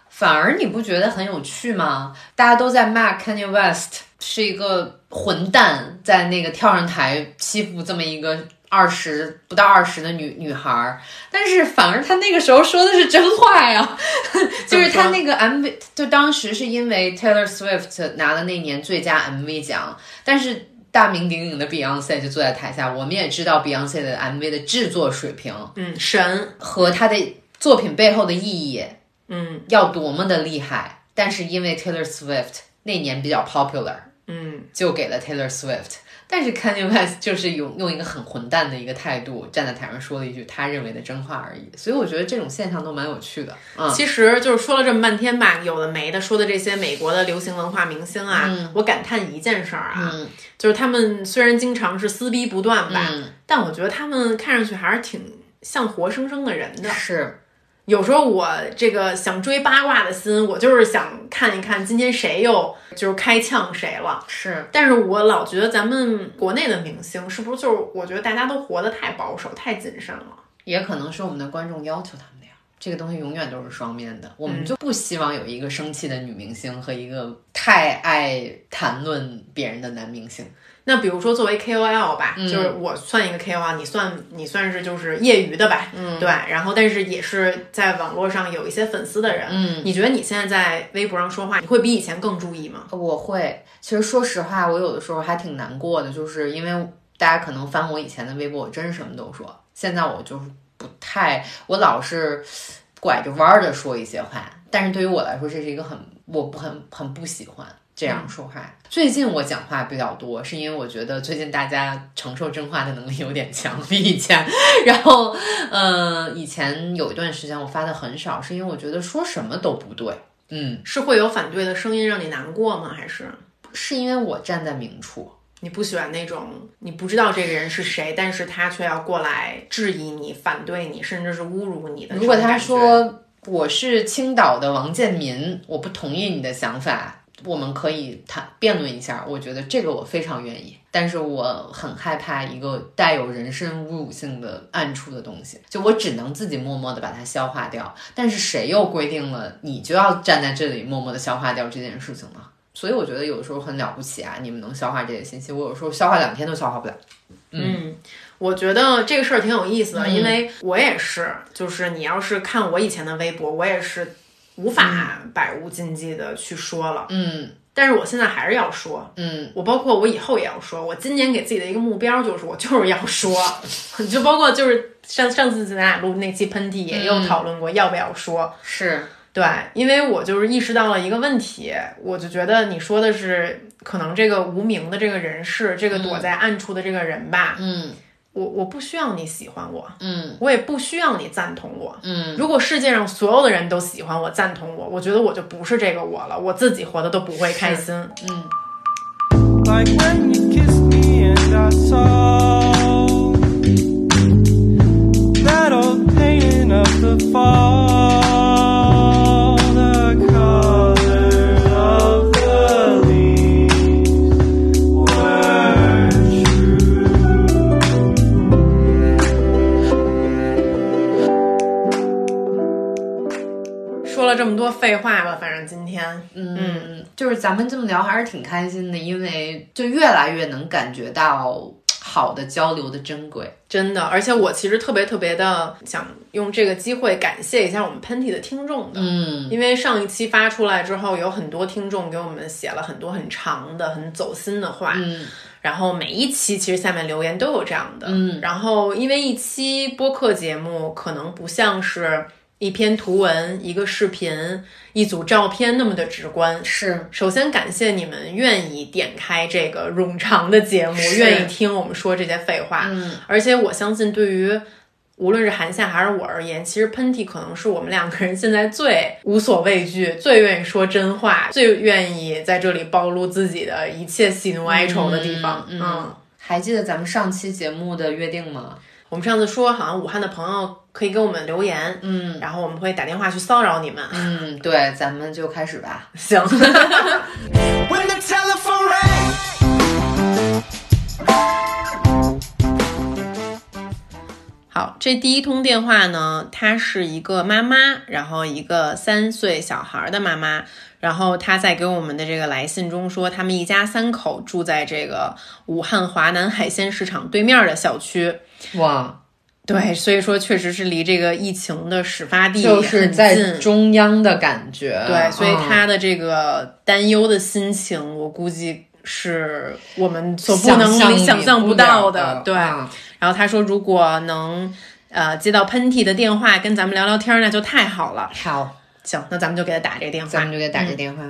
反而你不觉得很有趣吗？大家都在骂 Kanye West 是一个混蛋，在那个跳上台欺负这么一个二十不到二十的女女孩儿，但是反而他那个时候说的是真话呀，<laughs> 就是他那个 MV，就当时是因为 Taylor Swift 拿了那年最佳 MV 奖，但是。大名鼎鼎的 Beyonce 就坐在台下，我们也知道 Beyonce 的 MV 的制作水平嗯，神，和他的作品背后的意义，嗯要多么的厉害，但是因为 Taylor Swift 那年比较 popular，嗯。就给了 Taylor Swift。但是 Kanye West 就是用用一个很混蛋的一个态度站在台上说了一句他认为的真话而已，所以我觉得这种现象都蛮有趣的。嗯，其实就是说了这么半天吧，有的没的，说的这些美国的流行文化明星啊，我感叹一件事儿啊，嗯。就是他们虽然经常是撕逼不断吧，嗯。但我觉得他们看上去还是挺像活生生的人的。是，有时候我这个想追八卦的心，我就是想看一看今天谁又就是开呛谁了。是，但是我老觉得咱们国内的明星是不是就是我觉得大家都活得太保守、太谨慎了。也可能是我们的观众要求他们那样。这个东西永远都是双面的，我们就不希望有一个生气的女明星和一个太爱谈论别人的男明星。那比如说作为 KOL 吧，就是我算一个 KOL，你算你算是就是业余的吧，嗯，对，然后但是也是在网络上有一些粉丝的人，嗯，你觉得你现在在微博上说话，你会比以前更注意吗？我会，其实说实话，我有的时候还挺难过的，就是因为大家可能翻我以前的微博，我真什么都说，现在我就是不太，我老是拐着弯儿的说一些话，但是对于我来说，这是一个很我不很很不喜欢这样说话。最近我讲话比较多，是因为我觉得最近大家承受真话的能力有点强，比以前。然后，呃，以前有一段时间我发的很少，是因为我觉得说什么都不对。嗯，是会有反对的声音让你难过吗？还是是因为我站在明处。你不喜欢那种你不知道这个人是谁，但是他却要过来质疑你、反对你，甚至是侮辱你的如果他说我是青岛的王建民，我不同意你的想法，我们可以谈辩论一下。我觉得这个我非常愿意，但是我很害怕一个带有人身侮辱性的暗处的东西，就我只能自己默默的把它消化掉。但是谁又规定了你就要站在这里默默的消化掉这件事情呢？所以我觉得有的时候很了不起啊，你们能消化这些信息，我有时候消化两天都消化不了。嗯，我觉得这个事儿挺有意思的，嗯因为我也是，就是你要是看我以前的微博，我也是无法百无禁忌的去说了，嗯。但是我现在还是要说。嗯。我包括我以后也要说，我今年给自己的一个目标就是，我就是要说，<laughs> 就包括就是上上次咱俩录那期喷嚏也有讨论过要不要说，是。对，因为我就是意识到了一个问题，我就觉得你说的是可能这个无名的这个人士，这个躲在暗处的这个人吧，嗯我我不需要你喜欢我，嗯我也不需要你赞同我。嗯，如果世界上所有的人都喜欢我、赞同我，我觉得我就不是这个我了，我自己活的都不会开心。Like when you 废话吧，反正今天，嗯，就是咱们这么聊还是挺开心的，因为就越来越能感觉到好的交流的珍贵。真的，而且我其实特别特别的想用这个机会感谢一下我们喷嚏的听众的，嗯。因为上一期发出来之后，有很多听众给我们写了很多很长的、很走心的话，嗯。然后每一期其实下面留言都有这样的，嗯。然后因为一期播客节目可能不像是一篇图文、一个视频、一组照片那么的直观。是首先感谢你们愿意点开这个冗长的节目，愿意听我们说这些废话。嗯，而且我相信，对于无论是韩夏还是我而言，其实喷嚏可能是我们两个人现在最无所畏惧、最愿意说真话、最愿意在这里暴露自己的一切喜怒哀愁的地方。嗯嗯还记得咱们上期节目的约定吗？我们上次说，好像武汉的朋友可以给我们留言，嗯然后我们会打电话去骚扰你们。嗯，对，咱们就开始吧。行，<laughs> When the telephone rang. 好，这第一通电话呢，她是一个妈妈，然后一个三岁小孩的妈妈，然后她在给我们的这个来信中说，他们一家三口住在这个武汉华南海鲜市场对面的小区。哇，对，所以说确实是离这个疫情的始发地就是在近中央的感觉。对，所以嗯他的这个担忧的心情，我估计是我们所不能想象想象不到了的对，嗯然后他说，如果能呃接到喷嚏的电话，跟咱们聊聊天儿，那就太好了。好，行，那咱们就给他打这个电话。咱们就给他打这电话。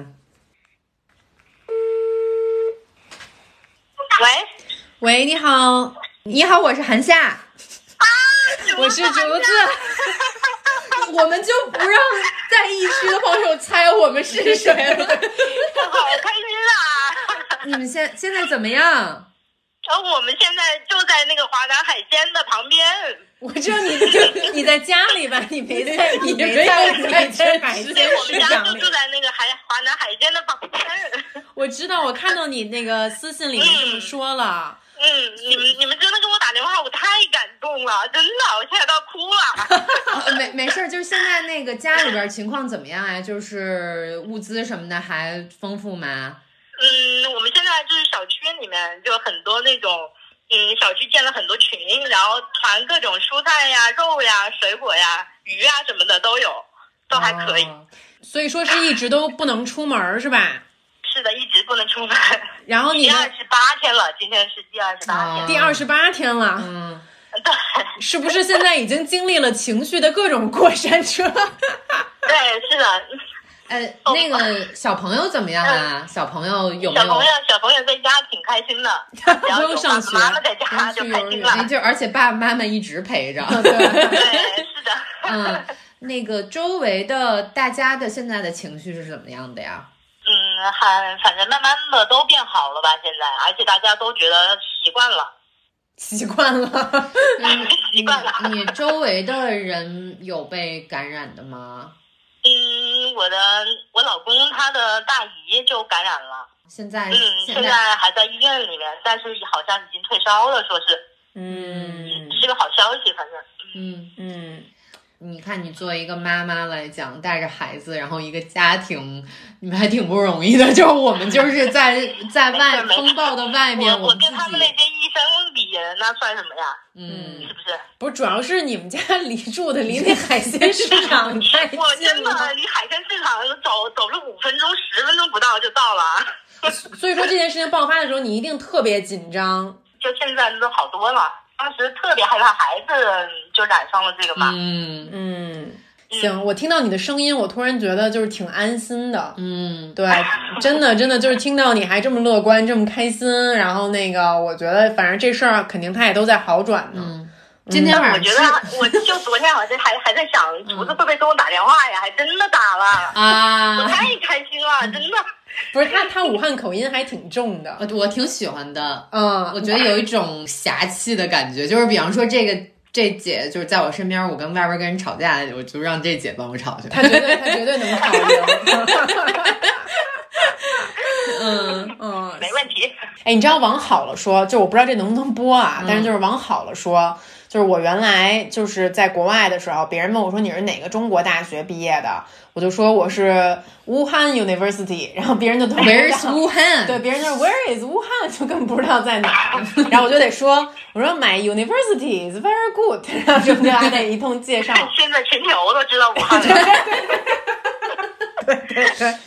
喂，喂，你好，你好，我是韩夏。<laughs> 我是竹子。我们就不让在疫区的朋友猜我们是谁了。好开心啊！你们现现在怎么样？然后我们现在就在那个华南海鲜的旁边，我知道你就你在家里吧，你没在，你没在海鲜海鲜对，我们家市场里就住。在那个海华南海鲜的旁边。我知道，我看到你那个私信里面这么说了。嗯，你们你们真的给我打电话，我太感动了，真的，我现在都要哭了。呃 <laughs> 没没事儿，就是现在那个家里边儿情况怎么样啊？就是物资什么的还丰富吗？嗯，我们现在就是小区里面就很多那种，嗯，小区建了很多群，然后团各种蔬菜呀、肉呀、水果呀、鱼呀什么的都有，都还可以。哦所以说是一直都不能出门儿是吧？是的，一直不能出门。然后你第二十八天了，今天是第二十八天。第二十八天了，嗯，对是不是现在已经经历了情绪的各种过山车？<laughs> 对，是的。呃，那个小朋友怎么样啊？小朋友有没有小朋？友，小朋友在家挺开心的，<laughs> 不用上学妈妈在家就开心了。哎就而且爸爸妈妈一直陪着。对，是的。嗯，那个周围的大家的现在的情绪是怎么样的呀？嗯，还反正慢慢的都变好了吧，现在，而且大家都觉得习惯了。<laughs> 习惯了。<laughs> 习惯了你你周围的人有被感染的吗？嗯，我的我老公他的大姨就感染了，现在嗯，现现在在还在医院里面，但是好像已经退烧了，说是嗯是个好消息，反正。嗯，嗯，你看你作为一个妈妈来讲，带着孩子，然后一个家庭，你们还挺不容易的。<laughs> 就是我们就是在在外风暴的外面，我我跟他们那些医生比，那算什么呀？嗯是不是？不是，主要是你们家 <laughs> 离住的离那 <laughs> 海鲜市场太近了我真的离海鲜市场走走路五分钟、十分钟不到就到了。所以说这件事情爆发的时候，你一定特别紧张。就现在都好多了，当时特别害怕孩子就染上了这个嘛。嗯嗯，行，我听到你的声音，我突然觉得就是挺安心的。嗯，对，真的真的就是听到你还这么乐观，这么开心，然后那个，我觉得反正这事儿肯定他也都在好转呢。嗯今天晚上吃我觉得，我就昨天好像还还在想，竹子会不会给我打电话呀？还真的打了啊，我啊，太开心了，真的。不是他，他武汉口音还挺重的。我我挺喜欢的，嗯，我觉得有一种侠气的感觉，就是比方说这个这姐就是在我身边，我跟外边跟人吵架，我就让这姐帮我吵去。她绝对她绝对能吵赢。<laughs> 嗯嗯，没问题。哎，你知道往好了说，就我不知道这能不能播啊，嗯但是就是往好了说，就是我原来就是在国外的时候，别人问我说你是哪个中国大学毕业的，我就说我是武汉 University，然后别人就都不知道 Where is Wuhan？对，别人就 Where is Wuhan？，就根本不知道在哪儿，然后我就得说，我说 My university is very good，<laughs> 然后就就还得一通介绍。现在全球都知道武汉了。<laughs>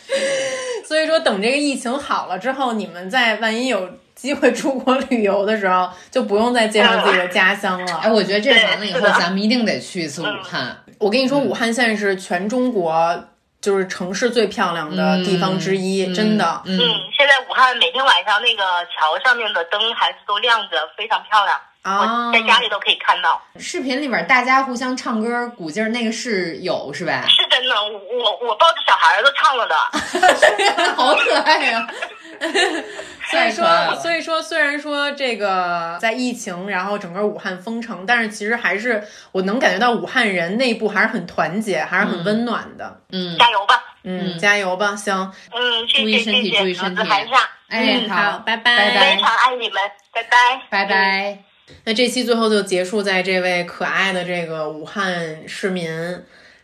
所以说，等这个疫情好了之后，你们在万一有机会出国旅游的时候，就不用再介绍自己的家乡了。哎，我觉得这完了以后，咱们一定得去一次武汉。我跟你说，武汉现在是全中国就是城市最漂亮的地方之一，嗯真的。嗯，嗯，现在武汉每天晚上那个桥上面的灯还是都亮着，非常漂亮。啊我在家里都可以看到，视频里面大家互相唱歌鼓劲儿，那个是有是吧？是真的。我我我抱着小孩儿都唱了的。<laughs> 好可爱呀、<laughs> 所以说，所以说，虽然说这个在疫情，然后整个武汉封城，但是其实还是我能感觉到武汉人内部还是很团结，还是很温暖的。嗯，加油吧！嗯，加油吧，行，嗯，注意身体注意身体。嗯好拜拜。拜非常爱你们，拜拜，拜拜。那这期最后就结束在这位可爱的这个武汉市民，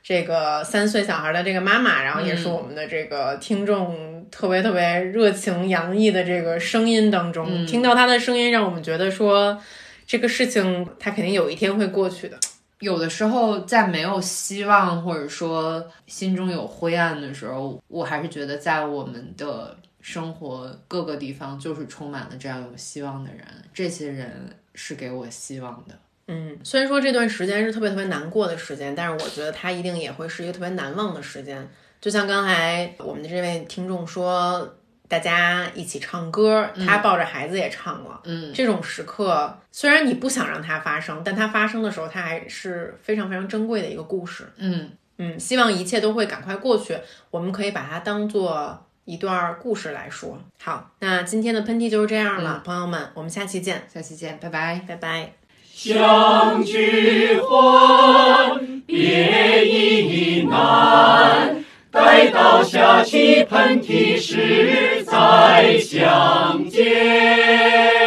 这个三岁小孩的这个妈妈，然后也是我们的这个听众特别特别热情洋溢的这个声音当中，听到她的声音，让我们觉得说这个事情它肯定有一天会过去的。有的时候在没有希望或者说心中有灰暗的时候，我还是觉得在我们的生活各个地方就是充满了这样有希望的人，这些人是给我希望的。嗯，虽然说这段时间是特别特别难过的时间，但是我觉得它一定也会是一个特别难忘的时间。就像刚才我们的这位听众说，大家一起唱歌，他抱着孩子也唱了。嗯，这种时刻虽然你不想让它发生，但它发生的时候，它还是非常非常珍贵的一个故事。嗯，嗯，希望一切都会赶快过去，我们可以把它当做一段故事来说。好，那今天的喷嚏就是这样了，朋友们，我们下期见，下期见，拜拜。拜拜。相聚欢，别亦难。待到下起喷嚏时再相见。